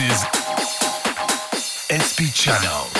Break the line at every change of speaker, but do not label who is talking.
is SP Channel.